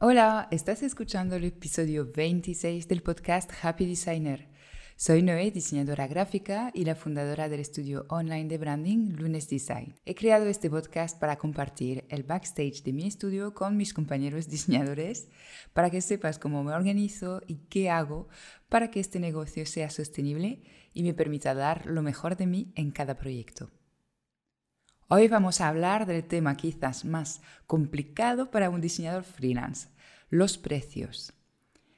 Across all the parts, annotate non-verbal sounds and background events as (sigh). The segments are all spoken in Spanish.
Hola, estás escuchando el episodio 26 del podcast Happy Designer. Soy Noé, diseñadora gráfica y la fundadora del estudio online de branding Lunes Design. He creado este podcast para compartir el backstage de mi estudio con mis compañeros diseñadores para que sepas cómo me organizo y qué hago para que este negocio sea sostenible y me permita dar lo mejor de mí en cada proyecto. Hoy vamos a hablar del tema quizás más complicado para un diseñador freelance, los precios.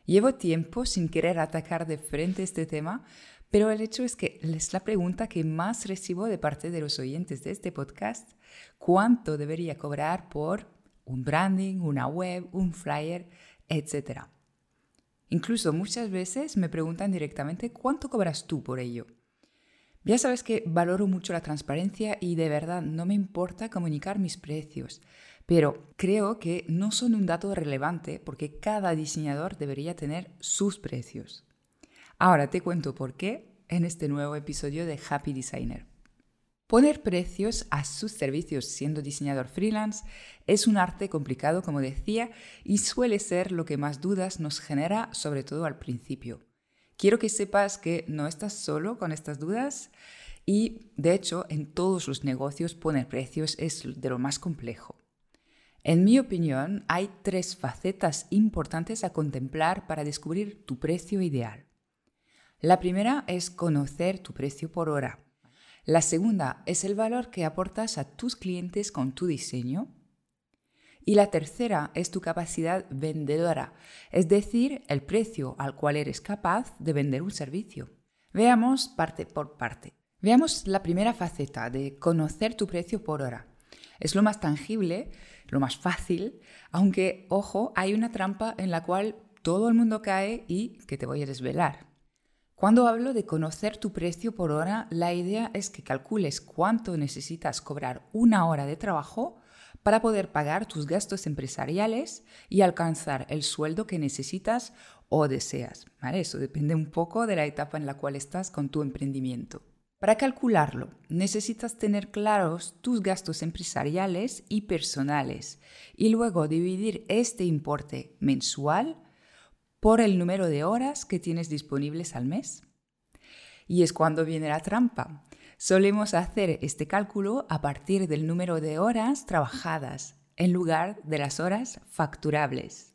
Llevo tiempo sin querer atacar de frente este tema, pero el hecho es que es la pregunta que más recibo de parte de los oyentes de este podcast. ¿Cuánto debería cobrar por un branding, una web, un flyer, etcétera? Incluso muchas veces me preguntan directamente cuánto cobras tú por ello. Ya sabes que valoro mucho la transparencia y de verdad no me importa comunicar mis precios, pero creo que no son un dato relevante porque cada diseñador debería tener sus precios. Ahora te cuento por qué en este nuevo episodio de Happy Designer. Poner precios a sus servicios siendo diseñador freelance es un arte complicado, como decía, y suele ser lo que más dudas nos genera, sobre todo al principio. Quiero que sepas que no estás solo con estas dudas y, de hecho, en todos los negocios poner precios es de lo más complejo. En mi opinión, hay tres facetas importantes a contemplar para descubrir tu precio ideal. La primera es conocer tu precio por hora. La segunda es el valor que aportas a tus clientes con tu diseño. Y la tercera es tu capacidad vendedora, es decir, el precio al cual eres capaz de vender un servicio. Veamos parte por parte. Veamos la primera faceta de conocer tu precio por hora. Es lo más tangible, lo más fácil, aunque, ojo, hay una trampa en la cual todo el mundo cae y que te voy a desvelar. Cuando hablo de conocer tu precio por hora, la idea es que calcules cuánto necesitas cobrar una hora de trabajo para poder pagar tus gastos empresariales y alcanzar el sueldo que necesitas o deseas. Eso depende un poco de la etapa en la cual estás con tu emprendimiento. Para calcularlo, necesitas tener claros tus gastos empresariales y personales y luego dividir este importe mensual por el número de horas que tienes disponibles al mes. Y es cuando viene la trampa. Solemos hacer este cálculo a partir del número de horas trabajadas en lugar de las horas facturables.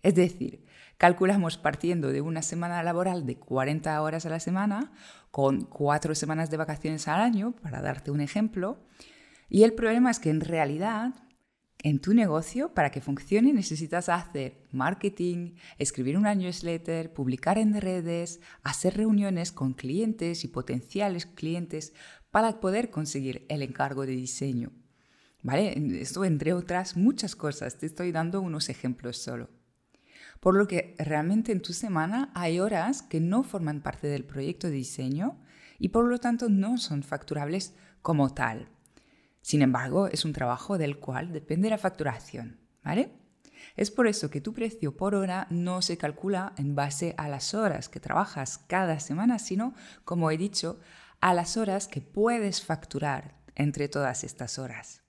Es decir, calculamos partiendo de una semana laboral de 40 horas a la semana, con cuatro semanas de vacaciones al año, para darte un ejemplo, y el problema es que en realidad en tu negocio, para que funcione, necesitas hacer marketing, escribir una newsletter, publicar en redes, hacer reuniones con clientes y potenciales clientes para poder conseguir el encargo de diseño. ¿Vale? Esto entre otras muchas cosas. Te estoy dando unos ejemplos solo. Por lo que realmente en tu semana hay horas que no forman parte del proyecto de diseño y por lo tanto no son facturables como tal. Sin embargo, es un trabajo del cual depende la facturación, ¿vale? Es por eso que tu precio por hora no se calcula en base a las horas que trabajas cada semana, sino, como he dicho, a las horas que puedes facturar entre todas estas horas.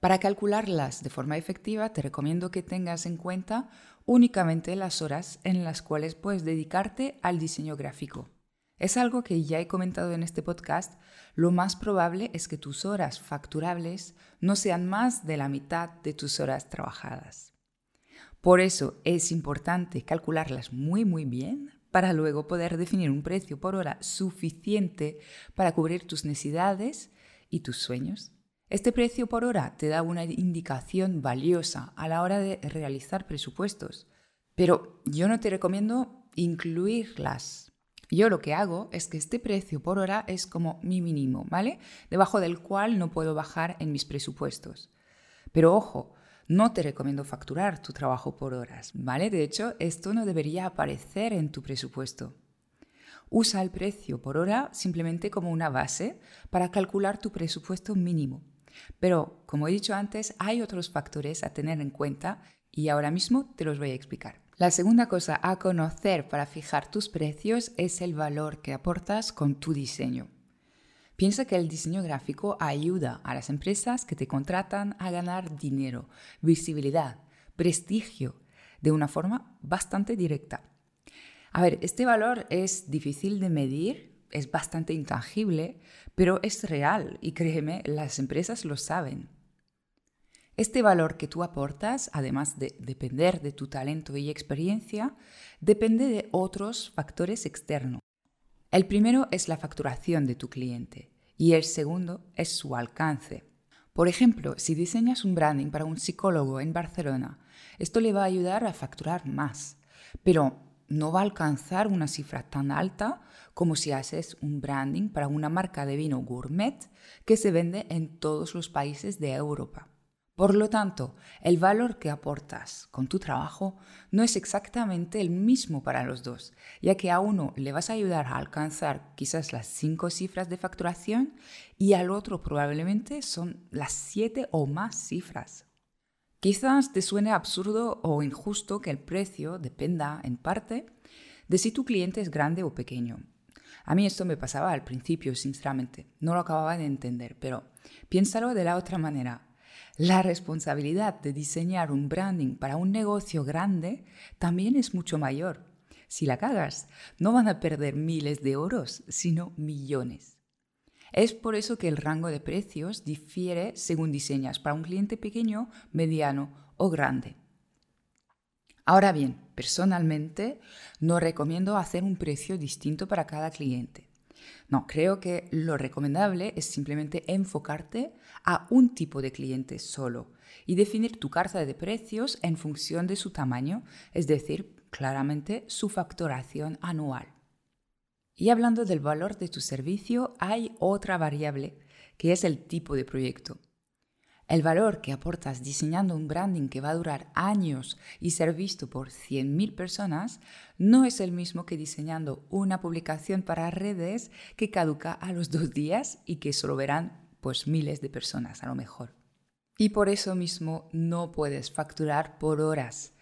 Para calcularlas de forma efectiva, te recomiendo que tengas en cuenta únicamente las horas en las cuales puedes dedicarte al diseño gráfico. Es algo que ya he comentado en este podcast, lo más probable es que tus horas facturables no sean más de la mitad de tus horas trabajadas. Por eso es importante calcularlas muy muy bien para luego poder definir un precio por hora suficiente para cubrir tus necesidades y tus sueños. Este precio por hora te da una indicación valiosa a la hora de realizar presupuestos, pero yo no te recomiendo incluirlas yo lo que hago es que este precio por hora es como mi mínimo, ¿vale? Debajo del cual no puedo bajar en mis presupuestos. Pero ojo, no te recomiendo facturar tu trabajo por horas, ¿vale? De hecho, esto no debería aparecer en tu presupuesto. Usa el precio por hora simplemente como una base para calcular tu presupuesto mínimo. Pero, como he dicho antes, hay otros factores a tener en cuenta y ahora mismo te los voy a explicar. La segunda cosa a conocer para fijar tus precios es el valor que aportas con tu diseño. Piensa que el diseño gráfico ayuda a las empresas que te contratan a ganar dinero, visibilidad, prestigio, de una forma bastante directa. A ver, este valor es difícil de medir, es bastante intangible, pero es real y créeme, las empresas lo saben. Este valor que tú aportas, además de depender de tu talento y experiencia, depende de otros factores externos. El primero es la facturación de tu cliente y el segundo es su alcance. Por ejemplo, si diseñas un branding para un psicólogo en Barcelona, esto le va a ayudar a facturar más, pero no va a alcanzar una cifra tan alta como si haces un branding para una marca de vino gourmet que se vende en todos los países de Europa. Por lo tanto, el valor que aportas con tu trabajo no es exactamente el mismo para los dos, ya que a uno le vas a ayudar a alcanzar quizás las cinco cifras de facturación y al otro probablemente son las siete o más cifras. Quizás te suene absurdo o injusto que el precio dependa, en parte, de si tu cliente es grande o pequeño. A mí esto me pasaba al principio, sinceramente. No lo acababa de entender, pero piénsalo de la otra manera. La responsabilidad de diseñar un branding para un negocio grande también es mucho mayor. Si la cagas, no van a perder miles de euros, sino millones. Es por eso que el rango de precios difiere según diseñas para un cliente pequeño, mediano o grande. Ahora bien, personalmente no recomiendo hacer un precio distinto para cada cliente. No, creo que lo recomendable es simplemente enfocarte a un tipo de cliente solo y definir tu carta de precios en función de su tamaño, es decir, claramente su facturación anual. Y hablando del valor de tu servicio, hay otra variable, que es el tipo de proyecto. El valor que aportas diseñando un branding que va a durar años y ser visto por 100.000 personas no es el mismo que diseñando una publicación para redes que caduca a los dos días y que solo verán pues miles de personas a lo mejor. Y por eso mismo no puedes facturar por horas.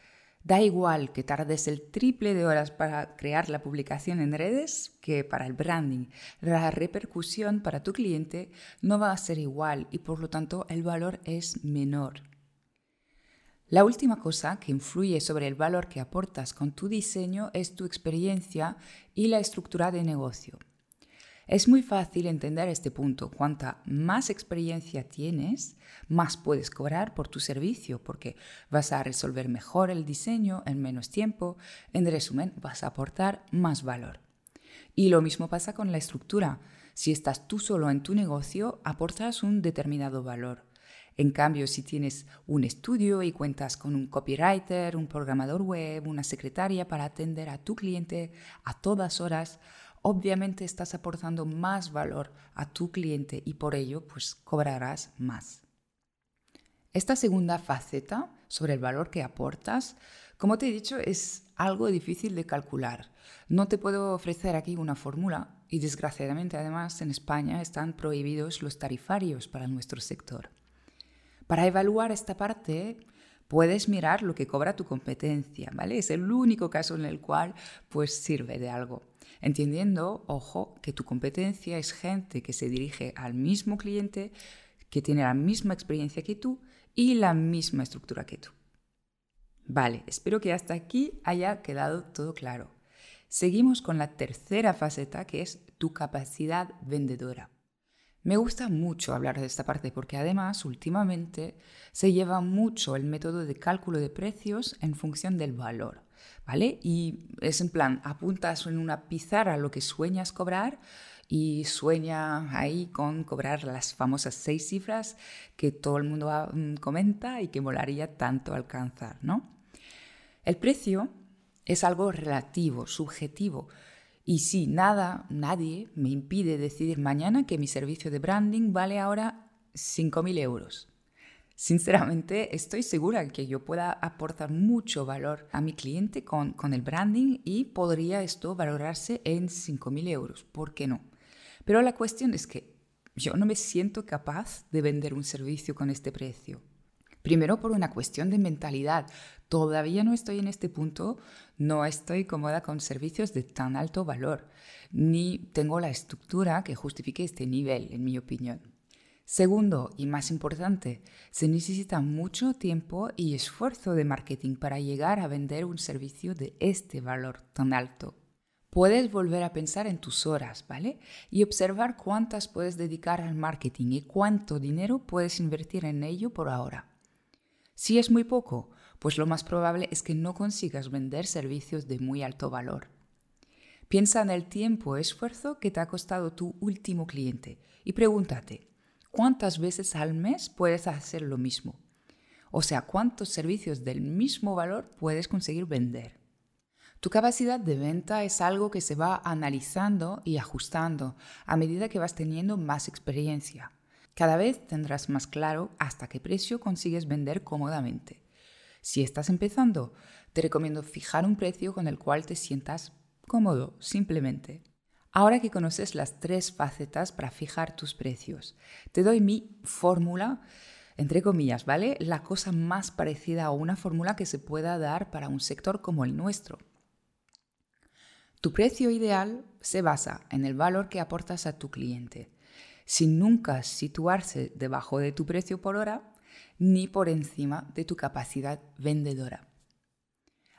Da igual que tardes el triple de horas para crear la publicación en redes que para el branding. La repercusión para tu cliente no va a ser igual y por lo tanto el valor es menor. La última cosa que influye sobre el valor que aportas con tu diseño es tu experiencia y la estructura de negocio. Es muy fácil entender este punto. Cuanta más experiencia tienes, más puedes cobrar por tu servicio, porque vas a resolver mejor el diseño en menos tiempo. En resumen, vas a aportar más valor. Y lo mismo pasa con la estructura. Si estás tú solo en tu negocio, aportas un determinado valor. En cambio, si tienes un estudio y cuentas con un copywriter, un programador web, una secretaria para atender a tu cliente a todas horas, obviamente estás aportando más valor a tu cliente y por ello pues cobrarás más. Esta segunda faceta sobre el valor que aportas, como te he dicho, es algo difícil de calcular. No te puedo ofrecer aquí una fórmula y desgraciadamente además en España están prohibidos los tarifarios para nuestro sector. Para evaluar esta parte puedes mirar lo que cobra tu competencia, ¿vale? Es el único caso en el cual pues sirve de algo entendiendo, ojo, que tu competencia es gente que se dirige al mismo cliente, que tiene la misma experiencia que tú y la misma estructura que tú. Vale, espero que hasta aquí haya quedado todo claro. Seguimos con la tercera faceta que es tu capacidad vendedora. Me gusta mucho hablar de esta parte porque además últimamente se lleva mucho el método de cálculo de precios en función del valor. ¿vale? Y es en plan, apuntas en una pizarra lo que sueñas cobrar y sueña ahí con cobrar las famosas seis cifras que todo el mundo mm, comenta y que molaría tanto alcanzar, ¿no? El precio es algo relativo, subjetivo. Y si nada, nadie me impide decidir mañana que mi servicio de branding vale ahora 5.000 euros. Sinceramente, estoy segura que yo pueda aportar mucho valor a mi cliente con, el branding y podría esto valorarse en 5.000 euros. ¿Por qué no? Pero la cuestión es que yo no me siento capaz de vender un servicio con este precio. Primero por una cuestión de mentalidad. Todavía no estoy en este punto, no estoy cómoda con servicios de tan alto valor, ni tengo la estructura que justifique este nivel, en mi opinión. Segundo, y más importante, se necesita mucho tiempo y esfuerzo de marketing para llegar a vender un servicio de este valor tan alto. Puedes volver a pensar en tus horas, ¿vale? Y observar cuántas puedes dedicar al marketing y cuánto dinero puedes invertir en ello por ahora. Si es muy poco, pues lo más probable es que no consigas vender servicios de muy alto valor. Piensa en el tiempo y esfuerzo que te ha costado tu último cliente y pregúntate, ¿cuántas veces al mes puedes hacer lo mismo? O sea, ¿cuántos servicios del mismo valor puedes conseguir vender? Tu capacidad de venta es algo que se va analizando y ajustando a medida que vas teniendo más experiencia. Cada vez tendrás más claro hasta qué precio consigues vender cómodamente. Si estás empezando, te recomiendo fijar un precio con el cual te sientas cómodo, simplemente. Ahora que conoces las tres facetas para fijar tus precios, te doy mi fórmula, entre comillas, ¿vale? La cosa más parecida a una fórmula que se pueda dar para un sector como el nuestro. Tu precio ideal se basa en el valor que aportas a tu cliente, sin nunca situarse debajo de tu precio por hora ni por encima de tu capacidad vendedora.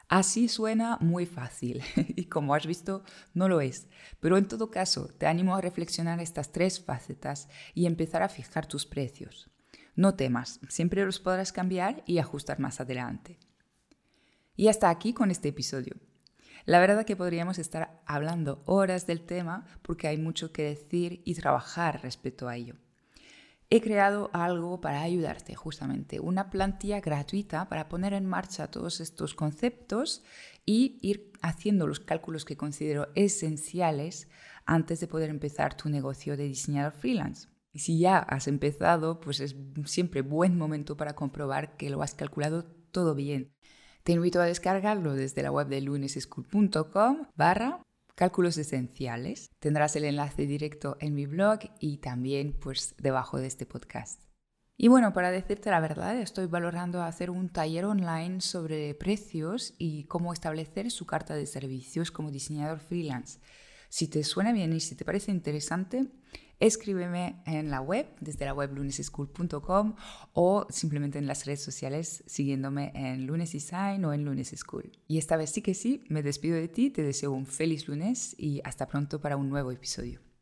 Así suena muy fácil (laughs) y como has visto no lo es, pero en todo caso te animo a reflexionar estas tres facetas y empezar a fijar tus precios. No temas, siempre los podrás cambiar y ajustar más adelante. Y hasta aquí con este episodio. La verdad que podríamos estar hablando horas del tema porque hay mucho que decir y trabajar respecto a ello. He creado algo para ayudarte, justamente, una plantilla gratuita para poner en marcha todos estos conceptos y ir haciendo los cálculos que considero esenciales antes de poder empezar tu negocio de diseñador freelance. Y si ya has empezado, pues es siempre buen momento para comprobar que lo has calculado todo bien. Te invito a descargarlo desde la web de luneseschool.com barra cálculos esenciales. Tendrás el enlace directo en mi blog y también pues debajo de este podcast. Y bueno, para decirte la verdad, estoy valorando hacer un taller online sobre precios y cómo establecer su carta de servicios como diseñador freelance. Si te suena bien y si te parece interesante, escríbeme en la web, desde la web luneseschool.com o simplemente en las redes sociales siguiéndome en Lunes Design o en Lunes School. Y esta vez sí que sí, me despido de ti, te deseo un feliz lunes y hasta pronto para un nuevo episodio.